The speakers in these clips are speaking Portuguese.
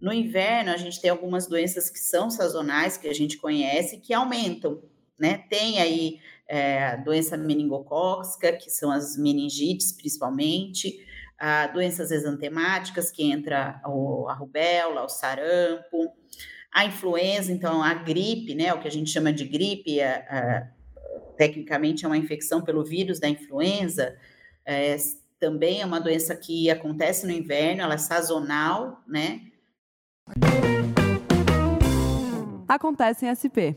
no inverno, a gente tem algumas doenças que são sazonais, que a gente conhece, que aumentam, né? Tem aí é, a doença meningocócica, que são as meningites, principalmente, a doenças exantemáticas, que entra o, a rubéola, o sarampo, a influenza, então a gripe, né? O que a gente chama de gripe, a, a, tecnicamente é uma infecção pelo vírus da influenza, é, também é uma doença que acontece no inverno, ela é sazonal, né? Acontece em SP.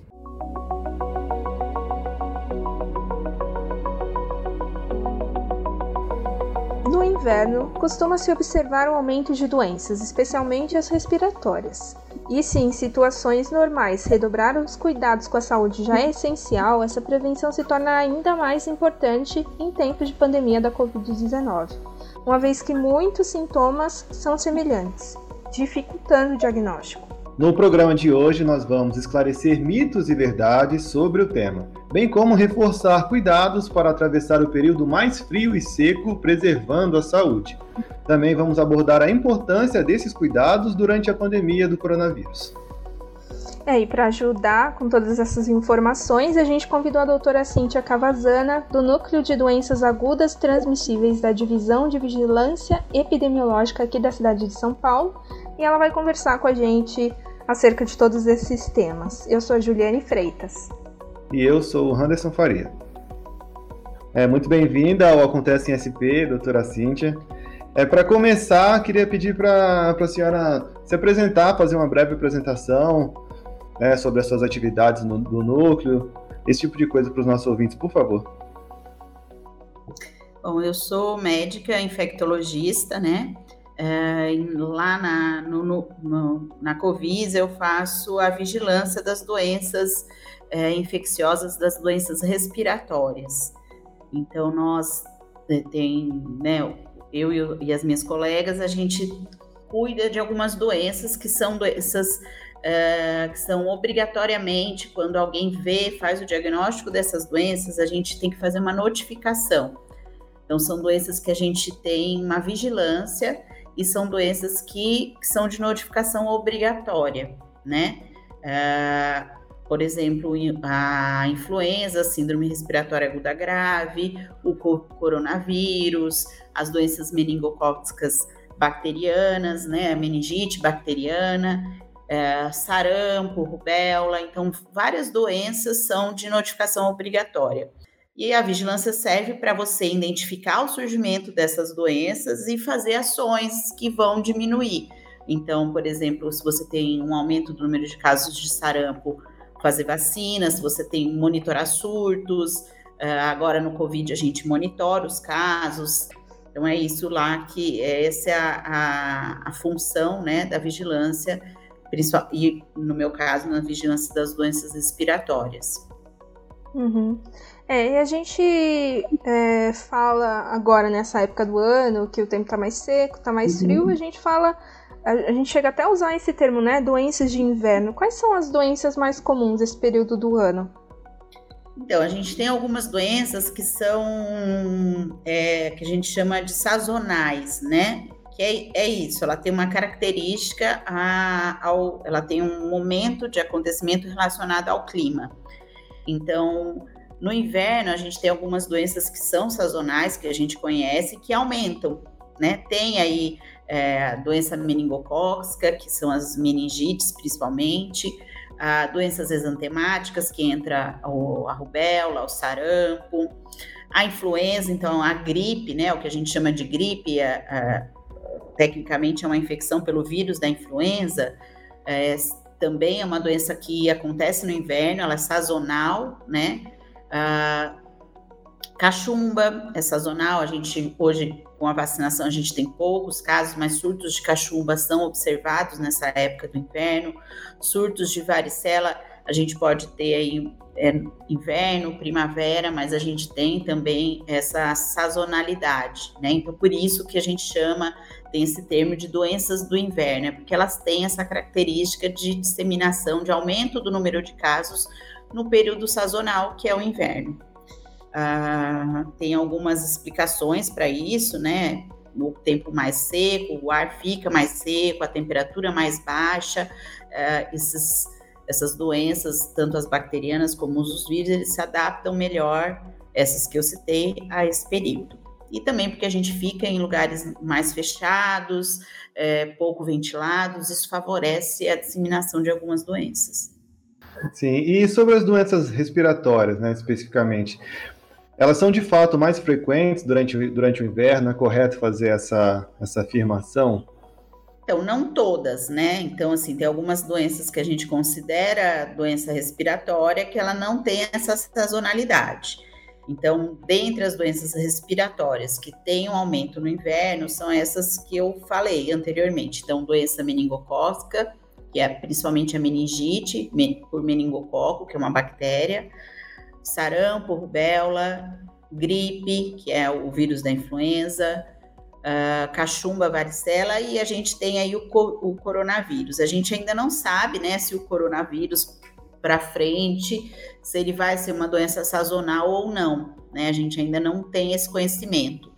No inverno, costuma-se observar um aumento de doenças, especialmente as respiratórias. E se em situações normais redobrar os cuidados com a saúde já é essencial, essa prevenção se torna ainda mais importante em tempos de pandemia da Covid-19, uma vez que muitos sintomas são semelhantes dificultando o diagnóstico. No programa de hoje, nós vamos esclarecer mitos e verdades sobre o tema, bem como reforçar cuidados para atravessar o período mais frio e seco, preservando a saúde. Também vamos abordar a importância desses cuidados durante a pandemia do coronavírus. É, e para ajudar com todas essas informações, a gente convidou a doutora Cíntia Cavazana, do Núcleo de Doenças Agudas Transmissíveis da Divisão de Vigilância Epidemiológica aqui da cidade de São Paulo, e ela vai conversar com a gente acerca de todos esses temas. Eu sou a Juliane Freitas. E eu sou o Anderson Faria. É, muito bem-vinda ao Acontece em SP, doutora Cíntia. É, para começar, queria pedir para a senhora se apresentar, fazer uma breve apresentação né, sobre as suas atividades no, no núcleo, esse tipo de coisa para os nossos ouvintes, por favor. Bom, eu sou médica infectologista, né? É, lá na, no, no, na Covisa eu faço a vigilância das doenças é, infecciosas, das doenças respiratórias. Então, nós é, tem, né, eu e as minhas colegas, a gente cuida de algumas doenças que são doenças uh, que são obrigatoriamente, quando alguém vê, faz o diagnóstico dessas doenças, a gente tem que fazer uma notificação. Então, são doenças que a gente tem uma vigilância e são doenças que, que são de notificação obrigatória, né? Uh, por exemplo, a influenza, a síndrome respiratória aguda grave, o coronavírus, as doenças meningocócicas bacterianas, né, meningite bacteriana, é, sarampo, rubéola, então várias doenças são de notificação obrigatória. E a vigilância serve para você identificar o surgimento dessas doenças e fazer ações que vão diminuir. Então, por exemplo, se você tem um aumento do número de casos de sarampo, fazer vacinas, se você tem monitorar surtos, é, agora no Covid a gente monitora os casos. Então é isso lá que essa é a, a, a função né, da vigilância e no meu caso, na vigilância das doenças respiratórias. Uhum. É, e a gente é, fala agora nessa época do ano que o tempo tá mais seco, tá mais uhum. frio, a gente fala, a, a, gente chega até a usar esse termo, né? Doenças de inverno. Quais são as doenças mais comuns desse período do ano? Então, a gente tem algumas doenças que são, é, que a gente chama de sazonais, né? que é, é isso, ela tem uma característica, a, ao, ela tem um momento de acontecimento relacionado ao clima. Então, no inverno, a gente tem algumas doenças que são sazonais, que a gente conhece, que aumentam, né? Tem aí é, a doença meningocócica, que são as meningites, principalmente, a doenças exantemáticas, que entra o, a rubéola, o sarampo, a influenza, então a gripe, né? O que a gente chama de gripe, a, a tecnicamente é uma infecção pelo vírus da influenza, é, também é uma doença que acontece no inverno, ela é sazonal, né? Ah, cachumba é sazonal, a gente hoje com a vacinação a gente tem poucos casos, mas surtos de cachumba são observados nessa época do inverno, surtos de varicela a gente pode ter aí é, inverno, primavera, mas a gente tem também essa sazonalidade, né? Então, por isso que a gente chama, tem esse termo de doenças do inverno, é porque elas têm essa característica de disseminação, de aumento do número de casos no período sazonal, que é o inverno. Ah, tem algumas explicações para isso, né? o tempo mais seco, o ar fica mais seco, a temperatura mais baixa, uh, esses, essas doenças, tanto as bacterianas como os vírus, eles se adaptam melhor, essas que eu citei, a esse período. E também porque a gente fica em lugares mais fechados, é, pouco ventilados, isso favorece a disseminação de algumas doenças. Sim, e sobre as doenças respiratórias, né, especificamente, elas são de fato mais frequentes durante, durante o inverno, é correto fazer essa, essa afirmação? Então, não todas, né? Então, assim, tem algumas doenças que a gente considera doença respiratória que ela não tem essa sazonalidade. Então, dentre as doenças respiratórias que têm um aumento no inverno, são essas que eu falei anteriormente. Então, doença meningocócica, que é principalmente a meningite por meningococo, que é uma bactéria, sarampo, rubéola, gripe, que é o vírus da influenza, uh, cachumba, varicela, e a gente tem aí o, o coronavírus. A gente ainda não sabe, né, se o coronavírus para frente, se ele vai ser uma doença sazonal ou não, né? A gente ainda não tem esse conhecimento.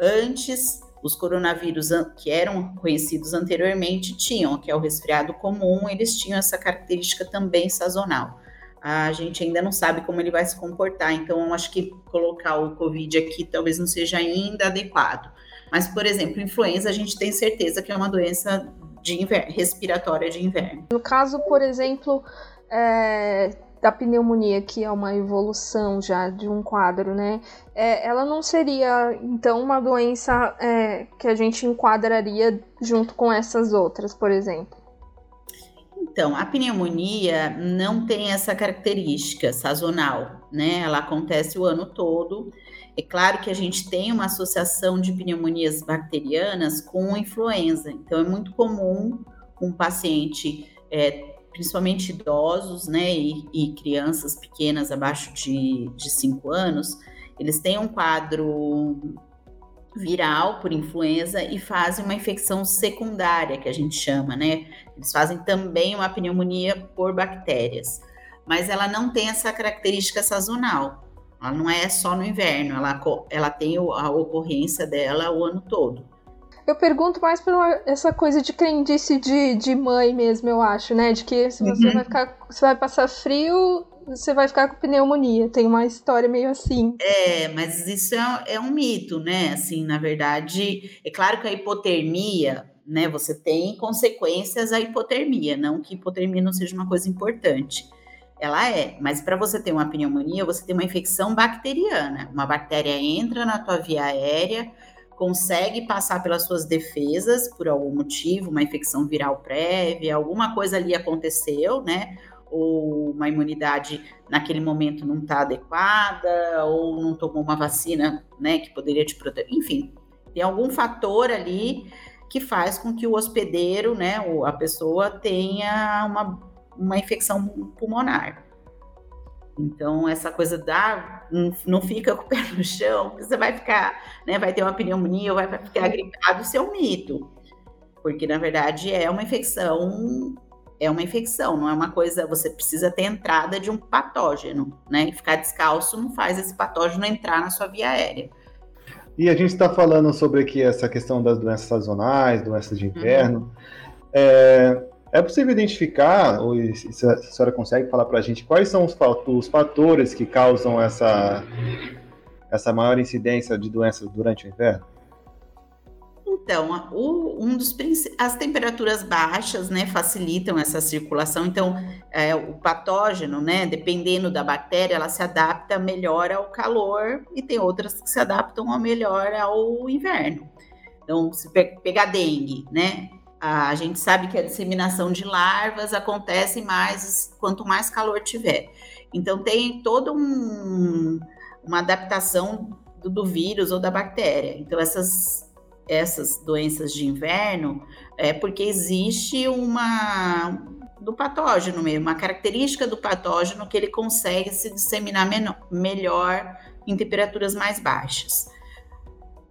Antes, os coronavírus que eram conhecidos anteriormente tinham, que é o resfriado comum, eles tinham essa característica também sazonal. A gente ainda não sabe como ele vai se comportar, então acho que colocar o Covid aqui talvez não seja ainda adequado. Mas, por exemplo, influenza, a gente tem certeza que é uma doença de inverno, respiratória de inverno. No caso, por exemplo, é, da pneumonia, que é uma evolução já de um quadro, né? É, ela não seria, então, uma doença é, que a gente enquadraria junto com essas outras, por exemplo? Então, a pneumonia não tem essa característica sazonal, né? Ela acontece o ano todo. É claro que a gente tem uma associação de pneumonias bacterianas com influenza, então é muito comum um paciente é, principalmente idosos, né, e, e crianças pequenas abaixo de 5 anos, eles têm um quadro viral por influenza e fazem uma infecção secundária, que a gente chama, né? Eles fazem também uma pneumonia por bactérias, mas ela não tem essa característica sazonal. Ela não é só no inverno, ela, ela tem a ocorrência dela o ano todo. Eu pergunto mais por uma, essa coisa de crendice de, de mãe mesmo, eu acho, né? De que se você uhum. vai ficar. Você vai passar frio, você vai ficar com pneumonia. Tem uma história meio assim. É, mas isso é, é um mito, né? Assim, na verdade, é claro que a hipotermia, né? Você tem consequências a hipotermia, não que hipotermia não seja uma coisa importante. Ela é, mas para você ter uma pneumonia, você tem uma infecção bacteriana. Uma bactéria entra na tua via aérea, consegue passar pelas suas defesas por algum motivo, uma infecção viral prévia, alguma coisa ali aconteceu, né? Ou uma imunidade naquele momento não está adequada, ou não tomou uma vacina, né, que poderia te proteger. Enfim, tem algum fator ali que faz com que o hospedeiro, né, ou a pessoa tenha uma, uma infecção pulmonar. Então, essa coisa da não fica com o pé no chão, você vai ficar, né, vai ter uma pneumonia ou vai ficar gripado, isso é um mito. Porque, na verdade, é uma infecção, é uma infecção, não é uma coisa, você precisa ter entrada de um patógeno, né? E ficar descalço não faz esse patógeno entrar na sua via aérea. E a gente está falando sobre aqui essa questão das doenças sazonais, doenças de inverno. Uhum. É, é possível identificar, ou se a senhora consegue falar para a gente, quais são os, fatores que causam essa, essa maior incidência de doenças durante o inverno? Então, o, um dos as temperaturas baixas, né, facilitam essa circulação. Então, é, o patógeno, né, dependendo da bactéria, ela se adapta melhor ao calor e tem outras que se adaptam melhor ao inverno. Então, se pe pegar dengue, né, a gente sabe que a disseminação de larvas acontece mais quanto mais calor tiver. Então tem toda um, uma adaptação do, do, vírus ou da bactéria. Então essas essas doenças de inverno é porque existe uma do patógeno mesmo, uma característica do patógeno que ele consegue se disseminar menor, melhor em temperaturas mais baixas.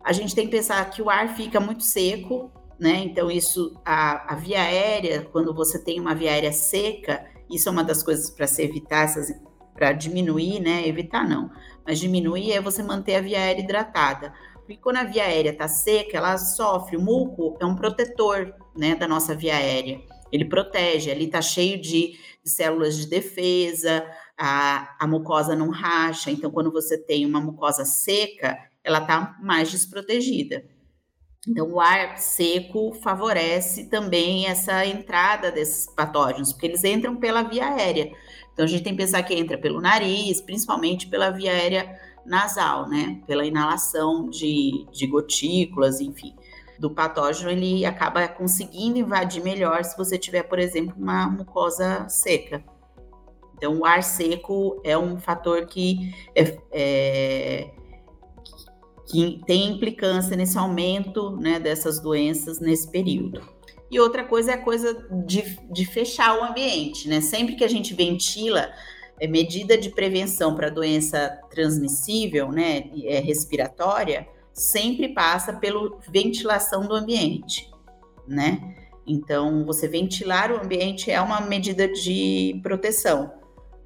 A gente tem que pensar que o ar fica muito seco, né? Então, isso, a, a, via aérea, quando você tem uma via aérea seca, isso é uma das coisas para se evitar, para diminuir, né? Evitar não, mas diminuir é você manter a via aérea hidratada. Porque quando a via aérea está seca, ela sofre. O muco é um protetor né, da nossa via aérea. Ele protege, ali está cheio de, de, células de defesa, a, a mucosa não racha. Então, quando você tem uma mucosa seca, ela está mais desprotegida. Então, o ar seco favorece também essa entrada desses patógenos, porque eles entram pela via aérea. Então, a gente tem que pensar que entra pelo nariz, principalmente pela via aérea nasal, né? Pela inalação de, de gotículas, enfim. Do patógeno, ele acaba conseguindo invadir melhor se você tiver, por exemplo, uma mucosa seca. Então, o ar seco é um fator que é, é que tem implicância nesse aumento né, dessas doenças nesse período. E outra coisa é a coisa de, de fechar o ambiente, né? Sempre que a gente ventila, é, medida de prevenção para doença transmissível, né, é, respiratória, sempre passa pela ventilação do ambiente, né? Então, você ventilar o ambiente é uma medida de proteção.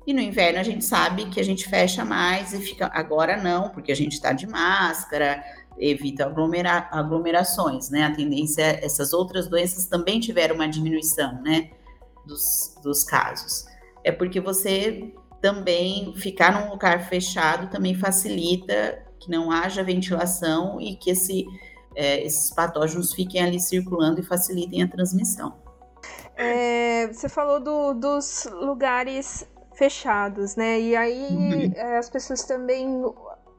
E no inverno a gente sabe que a gente fecha mais e fica. Agora não, porque a gente está de máscara, evita aglomera, aglomerações, né? A tendência essas outras doenças também tiveram uma diminuição, né? Dos, dos casos. É porque você também ficar num lugar fechado também facilita que não haja ventilação e que esse, é, esses patógenos fiquem ali circulando e facilitem a transmissão. É, você falou do, dos lugares fechados, né? E aí uhum. é, as pessoas também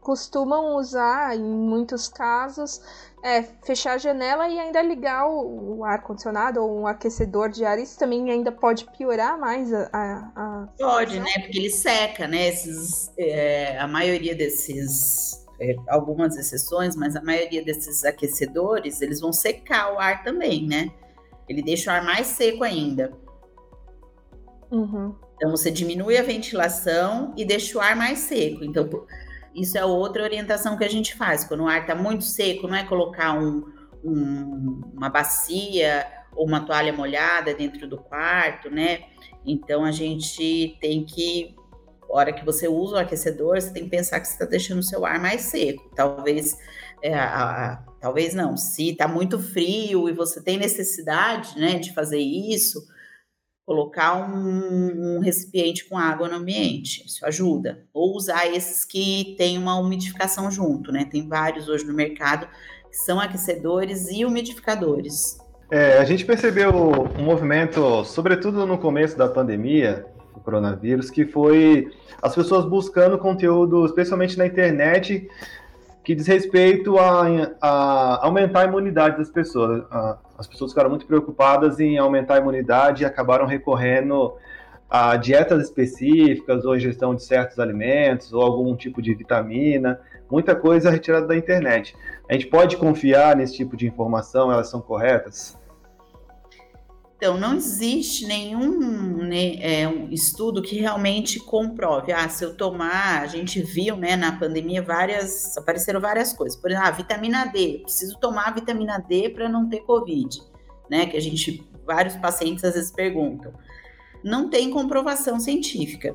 costumam usar, em muitos casos, é, fechar a janela e ainda ligar o, o ar-condicionado ou um aquecedor de ar. Isso também ainda pode piorar mais a. a, a pode, né? Porque ele seca, né? Esses, é, a maioria desses. É, algumas exceções, mas a maioria desses aquecedores, eles vão secar o ar também, né? Ele deixa o ar mais seco ainda. Uhum. Então, você diminui a ventilação e deixa o ar mais seco. Então, isso é outra orientação que a gente faz. Quando o ar está muito seco, não é colocar um, um, uma bacia ou uma toalha molhada dentro do quarto, né? Então, a gente tem que, hora que você usa o aquecedor, você tem que pensar que você está deixando o seu ar mais seco. Talvez, é, a, a, talvez não. Se está muito frio e você tem necessidade, né, de fazer isso, colocar um, um, recipiente com água no ambiente, isso ajuda. Ou usar esses que tem uma umidificação junto, né? Tem vários hoje no mercado que são aquecedores e umidificadores. É, a gente percebeu um movimento, sobretudo no começo da pandemia, do coronavírus, que foi as pessoas buscando conteúdo, especialmente na internet, que diz respeito a, a aumentar a imunidade das pessoas. As pessoas ficaram muito preocupadas em aumentar a imunidade e acabaram recorrendo a dietas específicas ou ingestão de certos alimentos ou algum tipo de vitamina, muita coisa retirada da internet. A gente pode confiar nesse tipo de informação? Elas são corretas? Então, não existe nenhum né, é, um estudo que realmente comprove. Ah, se eu tomar, a gente viu, né, na pandemia, várias, apareceram várias coisas. Por exemplo, ah, vitamina D, preciso tomar vitamina D para não ter Covid, né, que a gente, vários pacientes às vezes perguntam. Não tem comprovação científica.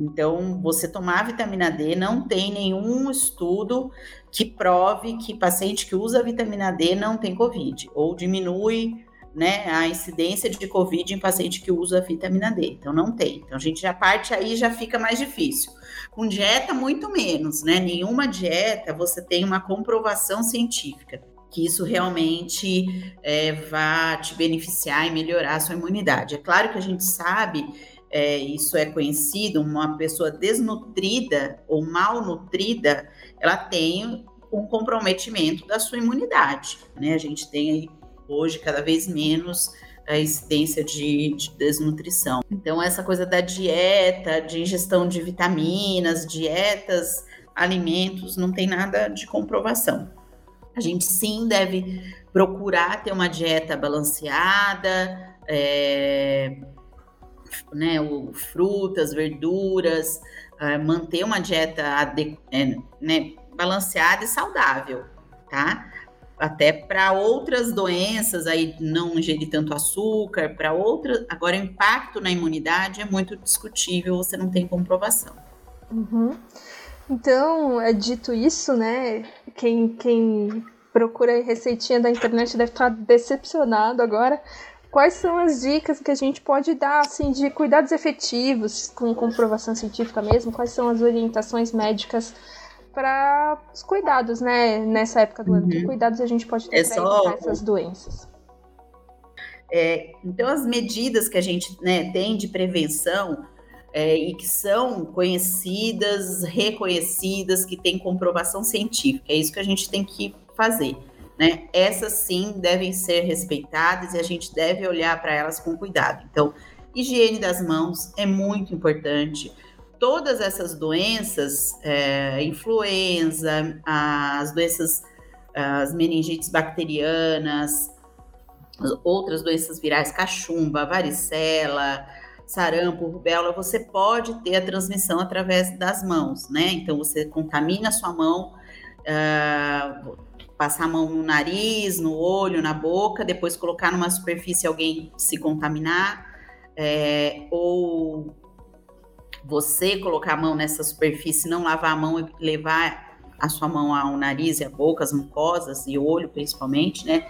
Então, você tomar vitamina D não tem nenhum estudo que prove que paciente que usa vitamina D não tem Covid, ou diminui né, a incidência de Covid em paciente que usa vitamina D. Então, não tem. Então, a gente já parte aí, já fica mais difícil. Com dieta, muito menos, né? Nenhuma dieta você tem uma comprovação científica que isso realmente é, vá te beneficiar e melhorar a sua imunidade. É claro que a gente sabe, é, isso é conhecido, uma pessoa desnutrida ou mal nutrida, ela tem um comprometimento da sua imunidade, né? A gente tem aí hoje cada vez menos a incidência de, de, desnutrição. Então, essa coisa da dieta, de ingestão de vitaminas, dietas, alimentos, não tem nada de comprovação. A gente sim deve procurar ter uma dieta balanceada, é, né, o, frutas, verduras, é, manter uma dieta é, né, balanceada e saudável, tá? Até para outras doenças, aí não ingerir tanto açúcar, para outras. Agora, o impacto na imunidade é muito discutível, você não tem comprovação. Uhum. Então, é dito isso, né? Quem, quem procura receitinha da internet deve estar decepcionado agora. Quais são as dicas que a gente pode dar, assim, de cuidados efetivos, com comprovação científica mesmo? Quais são as orientações médicas para os cuidados, né, nessa época do ano? Que uhum. cuidados a gente pode ter é para só... evitar essas doenças? É, então, as medidas que a gente né, tem de prevenção é, e que são conhecidas, reconhecidas, que têm comprovação científica, é isso que a gente tem que fazer. Né? Essas sim devem ser respeitadas e a gente deve olhar para elas com cuidado. Então, higiene das mãos é muito importante. Todas essas doenças, é, influenza, as doenças, as meningites bacterianas, outras doenças virais, cachumba, varicela, sarampo, rubéola, você pode ter a transmissão através das mãos, né? Então você contamina a sua mão, uh, passar a mão no nariz, no olho, na boca, depois colocar numa superfície alguém se contaminar, é, ou você colocar a mão nessa superfície, não lavar a mão e levar a sua mão ao nariz e à boca, as mucosas e olho principalmente, né?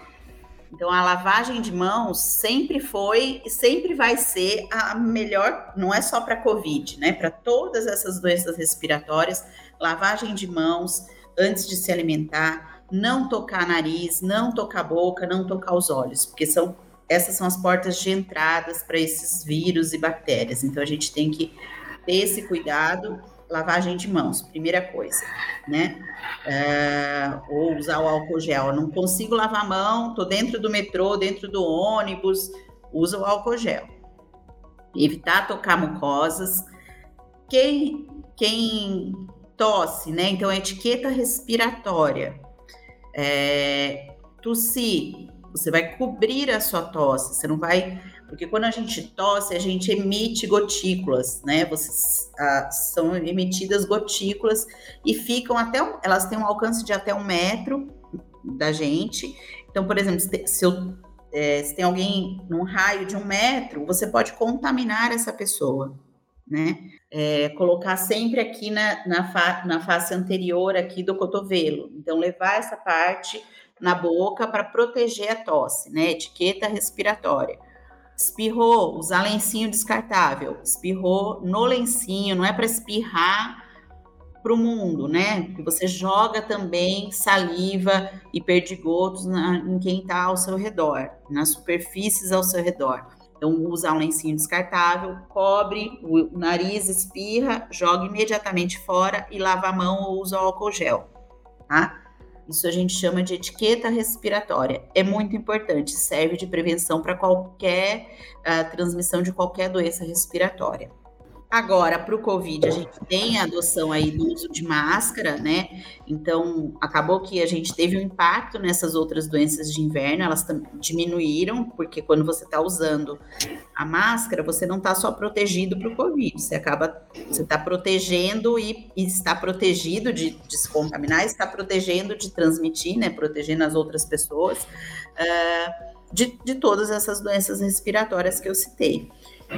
Então, a lavagem de mãos sempre foi e sempre vai ser a melhor, não é só para Covid, né? Para todas essas doenças respiratórias, lavagem de mãos antes de se alimentar, não tocar nariz, não tocar boca, não tocar os olhos, porque são essas são as portas de entradas para esses vírus e bactérias. Então, a gente tem que ter esse cuidado lavagem de mãos, primeira coisa, né? É, ou usar o álcool gel. Não consigo lavar a mão, tô dentro do metrô, dentro do ônibus, usa o álcool gel. Evitar tocar mucosas. Quem, quem tosse, né? Então, etiqueta respiratória. É, tossir, você vai cobrir a sua tosse, você não vai porque quando a gente tosse, a gente emite gotículas, né? Vocês, ah, são emitidas gotículas e ficam até, um, elas têm um alcance de até um metro da gente. Então, por exemplo, se, eu, é, se tem alguém num raio de um metro, você pode contaminar essa pessoa, né? É, colocar sempre aqui na, na, fa, na face anterior aqui do cotovelo. Então, levar essa parte na boca para proteger a tosse, né? Etiqueta respiratória. Espirrou, usar lencinho descartável. Espirrou no lencinho, não é para espirrar para o mundo, né? Porque você joga também saliva e perdigotos na, em quem está ao seu redor, nas superfícies ao seu redor. Então, usar um lencinho descartável, cobre o nariz, espirra, joga imediatamente fora e lava a mão ou usa álcool gel, tá? Isso a gente chama de etiqueta respiratória. É muito importante, serve de prevenção para qualquer uh, transmissão de qualquer doença respiratória. Agora, para o Covid, a gente tem a adoção aí do uso de máscara, né? Então, acabou que a gente teve um impacto nessas outras doenças de inverno, elas diminuíram, porque quando você está usando a máscara, você não está só protegido para o Covid, você acaba, você está protegendo e, e, está protegido de, de, se contaminar, está protegendo de transmitir, né? Protegendo as outras pessoas uh, de, de todas essas doenças respiratórias que eu citei.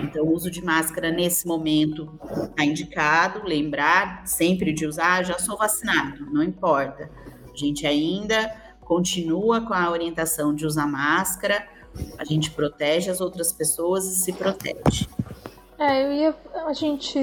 Então, o uso de máscara nesse momento está indicado, lembrar sempre de usar, já sou vacinado, não importa. A gente ainda continua com a orientação de usar máscara, a gente protege as outras pessoas e se protege. É, eu ia, a gente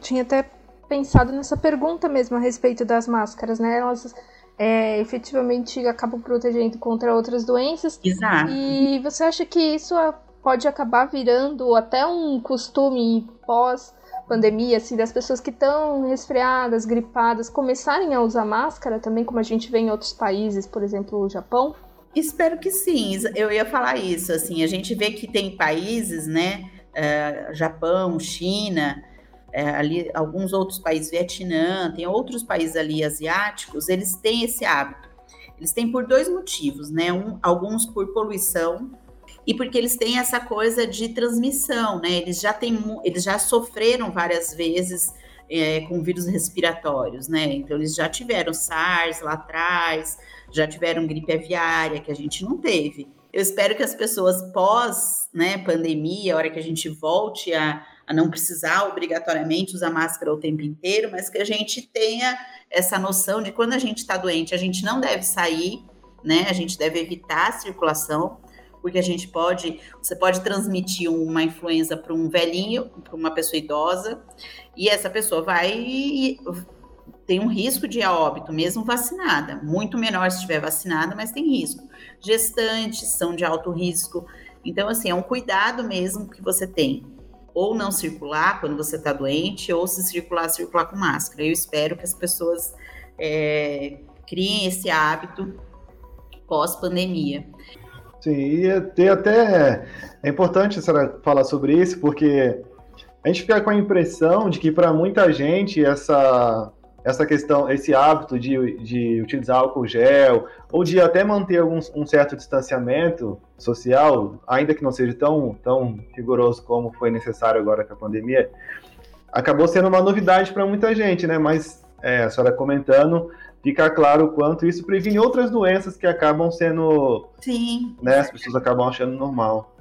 tinha até pensado nessa pergunta mesmo a respeito das máscaras, né? Elas é, efetivamente acabam protegendo contra outras doenças. Exato. E você acha que isso pode acabar virando até um costume pós pandemia, assim, das pessoas que estão resfriadas, gripadas, começarem a usar máscara também, como a gente vê em outros países, por exemplo, o Japão? Espero que sim. Eu ia falar isso, assim, a gente vê que tem países, né, uh, Japão, China, uh, ali alguns outros países, Vietnã, tem outros países ali asiáticos, eles têm esse hábito. Eles têm por dois motivos, né? Um, alguns por poluição, e porque eles têm essa coisa de transmissão, né? Eles já têm, eles já sofreram várias vezes é, com vírus respiratórios, né? Então eles já tiveram SARS lá atrás, já tiveram gripe aviária que a gente não teve. Eu espero que as pessoas pós, né, pandemia, a hora que a gente volte a, a não precisar obrigatoriamente usar máscara o tempo inteiro, mas que a gente tenha essa noção de quando a gente está doente, a gente não deve sair, né? A gente deve evitar a circulação, porque a gente pode, você pode transmitir uma influenza para um velhinho, para uma pessoa idosa, e essa pessoa vai tem um risco de óbito, mesmo vacinada, muito menor se estiver vacinada, mas tem risco. Gestantes são de alto risco, então assim é um cuidado mesmo que você tem ou não circular quando você está doente, ou se circular, circular com máscara. Eu espero que as pessoas é, criem esse hábito pós-pandemia. Sim, e ter até. É importante falar sobre isso, porque a gente fica com a impressão de que para muita gente essa essa questão, esse hábito de, de utilizar álcool gel, ou de até manter algum, um certo distanciamento social, ainda que não seja tão, tão rigoroso como foi necessário agora com a pandemia, acabou sendo uma novidade para muita gente, né? Mas é, a senhora comentando, fica claro o quanto isso previne outras doenças que acabam sendo. Sim. Né, as pessoas acabam achando normal.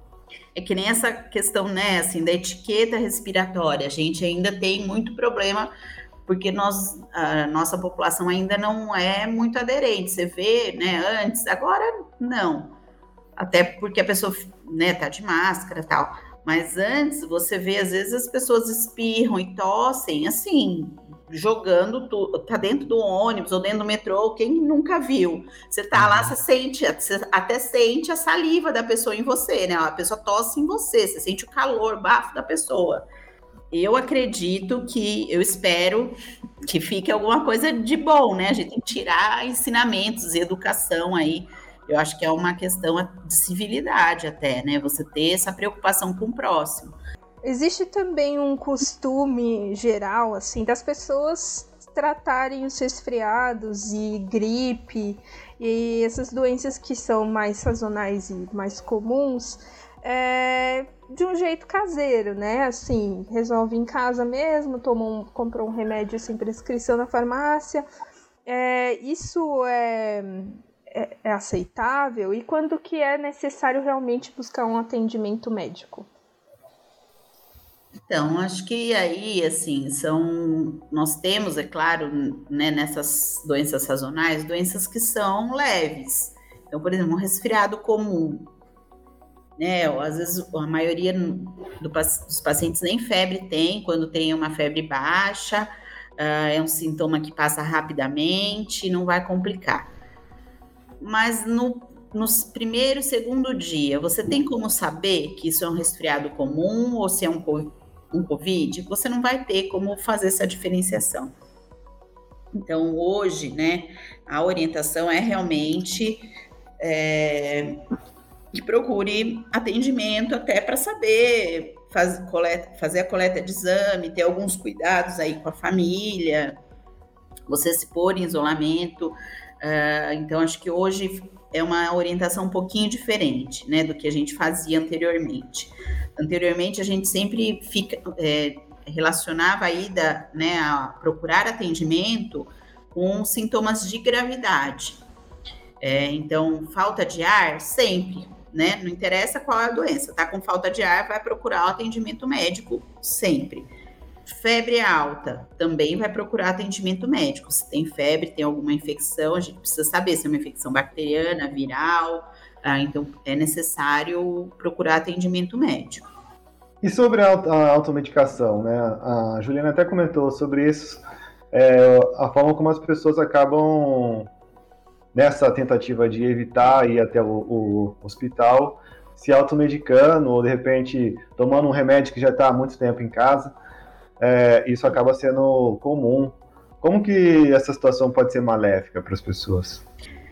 É que nem essa questão, né, assim, da etiqueta respiratória. A gente ainda tem muito problema porque nós, a nossa população ainda não é muito aderente. Você vê, né, antes, agora não. Até porque a pessoa, né, tá de máscara tal. Mas antes, você vê, às vezes, as pessoas espirram e tossem, assim, jogando, tu, tá dentro do ônibus ou dentro do metrô, quem nunca viu? Você tá lá, uhum. você sente, você até sente a saliva da pessoa em você, né? A pessoa tosse em você, você sente o calor, o bafo da pessoa eu acredito que, eu espero que fique alguma coisa de bom, né? A gente tem que tirar ensinamentos e educação aí. Eu acho que é uma questão de civilidade até, né? Você ter essa preocupação com o próximo. Existe também um costume geral, assim, das pessoas tratarem os resfriados e gripe e essas doenças que são mais sazonais e mais comuns é, de um jeito caseiro, né? Assim, resolve em casa mesmo, toma um, comprou um remédio sem prescrição na farmácia. É, isso é, é, é aceitável? E quando que é necessário realmente buscar um atendimento médico? Então, acho que aí, assim, são. Nós temos, é claro, né, nessas doenças sazonais, doenças que são leves. Então, por exemplo, um resfriado comum, né? Às vezes a maioria do, dos pacientes nem febre tem, quando tem uma febre baixa, uh, é um sintoma que passa rapidamente, não vai complicar. Mas no, primeiro segundo dia, você tem como saber que isso é um resfriado comum ou se é um, um Covid? Você não vai ter como fazer essa diferenciação. Então, hoje, né, a orientação é realmente é, que procure atendimento até para saber faz, coleta, fazer a coleta de exame, ter alguns cuidados aí com a família, você se pôr em isolamento. Uh, então, acho que hoje é uma orientação um pouquinho diferente, né, do que a gente fazia anteriormente. Anteriormente, a gente sempre fica, é, relacionava a ida, né, a procurar atendimento com sintomas de gravidade. É, então, falta de ar, sempre né? Não interessa qual é a doença, tá com falta de ar, vai procurar o atendimento médico sempre. Febre alta, também vai procurar atendimento médico. Se tem febre, tem alguma infecção, a gente precisa saber se é uma infecção bacteriana, viral, ah, então é necessário procurar atendimento médico. E sobre a, automedicação, né? A Juliana até comentou sobre isso, é, a forma como as pessoas acabam nessa tentativa de evitar ir até o, o hospital, se automedicando ou de repente tomando um remédio que já está há muito tempo em casa, é, isso acaba sendo comum. Como que essa situação pode ser maléfica para as pessoas?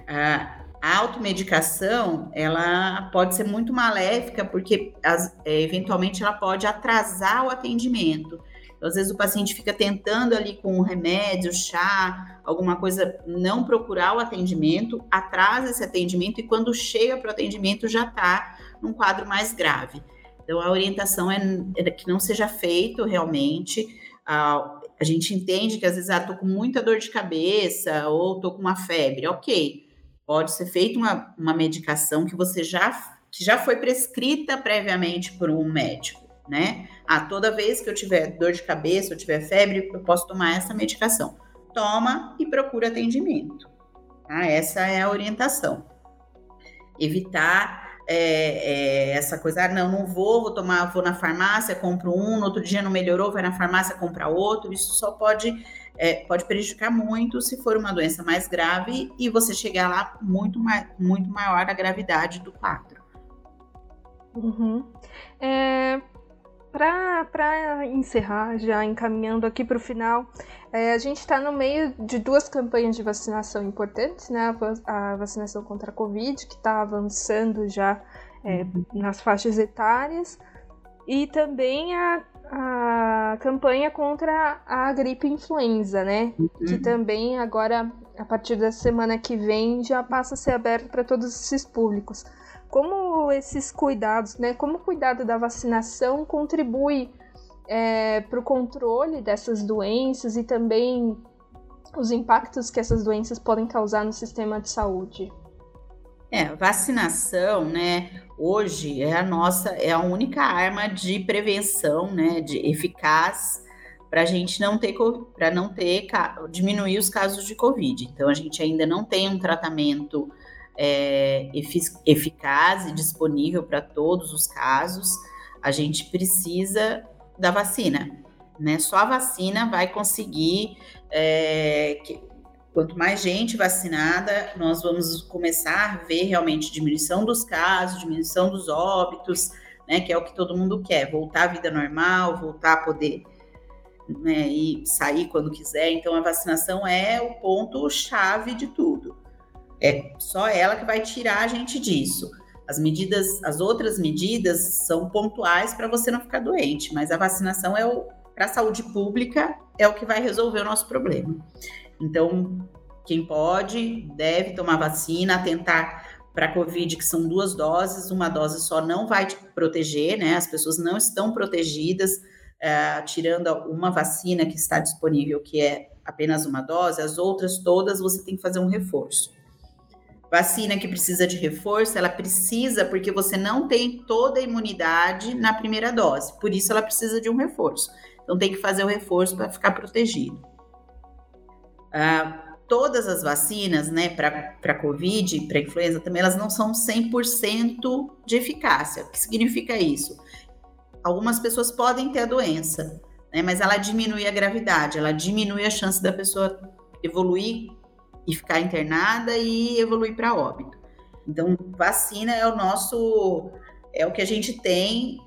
A, automedicação, ela pode ser muito maléfica porque as, é, eventualmente ela pode atrasar o atendimento. Então, às vezes o paciente fica tentando ali com um remédio, chá, alguma coisa, não procurar o atendimento, atrasa esse atendimento e quando chega para o atendimento já está num quadro mais grave. Então, a orientação é, é que não seja feito realmente. A, a gente entende que às vezes, ah, tô com muita dor de cabeça ou tô com uma febre, ok. Pode ser feita uma, uma medicação que você já que já foi prescrita previamente por um médico, né? Ah, toda vez que eu tiver dor de cabeça, eu tiver febre, eu posso tomar essa medicação. Toma e procura atendimento. Tá? Essa é a orientação. Evitar é, é, essa coisa, ah, não, não vou, vou tomar, vou na farmácia, compro um, no outro dia não melhorou, vai na farmácia, compra outro. Isso só pode, é, pode prejudicar muito se for uma doença mais grave e você chegar lá muito, mais, muito maior a gravidade do quadro. Uhum. É, para encerrar, já encaminhando aqui para o final, é, a gente está no meio de duas campanhas de vacinação importantes, né? A, vacinação contra a Covid, que está avançando já é, uhum. nas faixas etárias, e também a, a campanha contra a gripe influenza, né? Uhum. Que também agora, a partir da semana que vem, já passa a ser aberto para todos esses públicos como esses cuidados, né, como o cuidado da vacinação contribui é, para o controle dessas doenças e também os impactos que essas doenças podem causar no sistema de saúde. É, vacinação, né, hoje é a nossa, é a única arma de prevenção, né, de eficaz para a gente não ter, para não ter, diminuir os casos de Covid. Então, a gente ainda não tem um tratamento é, eficaz e disponível para todos os casos, a gente precisa da vacina. Né? Só a vacina vai conseguir. É, que, quanto mais gente vacinada, nós vamos começar a ver realmente diminuição dos casos, diminuição dos óbitos, né? Que é o que todo mundo quer, voltar à vida normal, voltar a poder né, e sair quando quiser. Então, a vacinação é o ponto chave de tudo. É só ela que vai tirar a gente disso. As medidas, as outras medidas são pontuais para você não ficar doente, mas a vacinação é o para a saúde pública é o que vai resolver o nosso problema. Então, quem pode deve tomar vacina, tentar para a Covid, que são duas doses, uma dose só não vai te proteger, né? As pessoas não estão protegidas, é, tirando uma vacina que está disponível, que é apenas uma dose, as outras todas você tem que fazer um reforço. Vacina que precisa de reforço, ela precisa porque você não tem toda a imunidade na primeira dose, por isso ela precisa de um reforço. Então tem que fazer o reforço para ficar protegido. Ah, todas as vacinas, né, para Covid, para influenza também, elas não são 100% de eficácia. O que significa isso? Algumas pessoas podem ter a doença, né, mas ela diminui a gravidade, ela diminui a chance da pessoa evoluir e ficar internada e evoluir para óbito. Então, vacina é o nosso, é o que a gente tem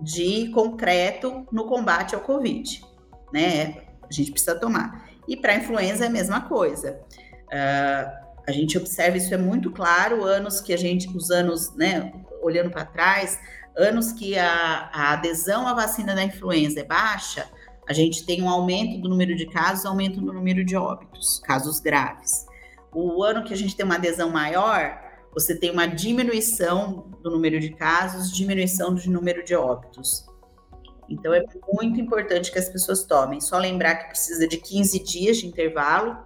de concreto no combate ao Covid, né? A gente precisa tomar. E para influenza é a mesma coisa. Uh, a gente observa isso é muito claro, anos que a gente, os anos, né, olhando para trás, anos que a, a, adesão à vacina da influenza é baixa, a gente tem um aumento do número de casos, aumento do número de óbitos, casos graves. O ano que a gente tem uma adesão maior, você tem uma diminuição do número de casos, diminuição do número de óbitos. Então é muito importante que as pessoas tomem. Só lembrar que precisa de 15 dias de intervalo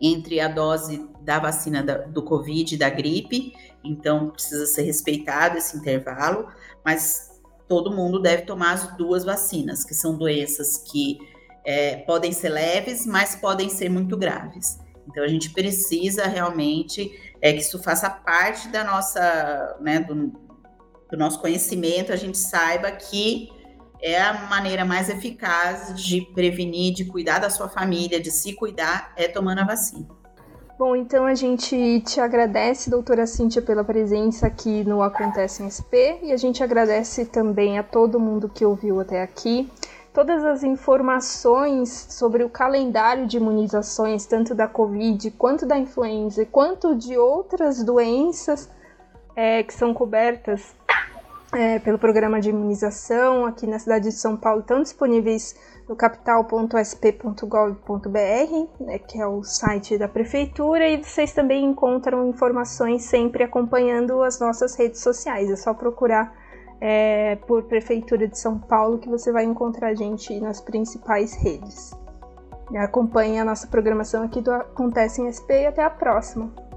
entre a dose da vacina da, do Covid e da gripe, então precisa ser respeitado esse intervalo, mas todo mundo deve tomar as duas vacinas, que são doenças que é, podem ser leves, mas podem ser muito graves. Então a gente precisa realmente é, que isso faça parte da nossa, né, do, do nosso conhecimento, a gente saiba que é a maneira mais eficaz de prevenir, de cuidar da sua família, de se cuidar, é tomando a vacina. Bom, então a gente te agradece, doutora Cíntia, pela presença aqui no Acontece em SP e a gente agradece também a todo mundo que ouviu até aqui. Todas as informações sobre o calendário de imunizações, tanto da Covid quanto da influenza, quanto de outras doenças é, que são cobertas é, pelo programa de imunização aqui na cidade de São Paulo, estão disponíveis no capital.sp.gov.br, né, que é o site da prefeitura, e vocês também encontram informações sempre acompanhando as nossas redes sociais. É só procurar é, por Prefeitura de São Paulo que você vai encontrar a gente nas principais redes. Acompanhe a nossa programação aqui do Acontece em SP e até a próxima!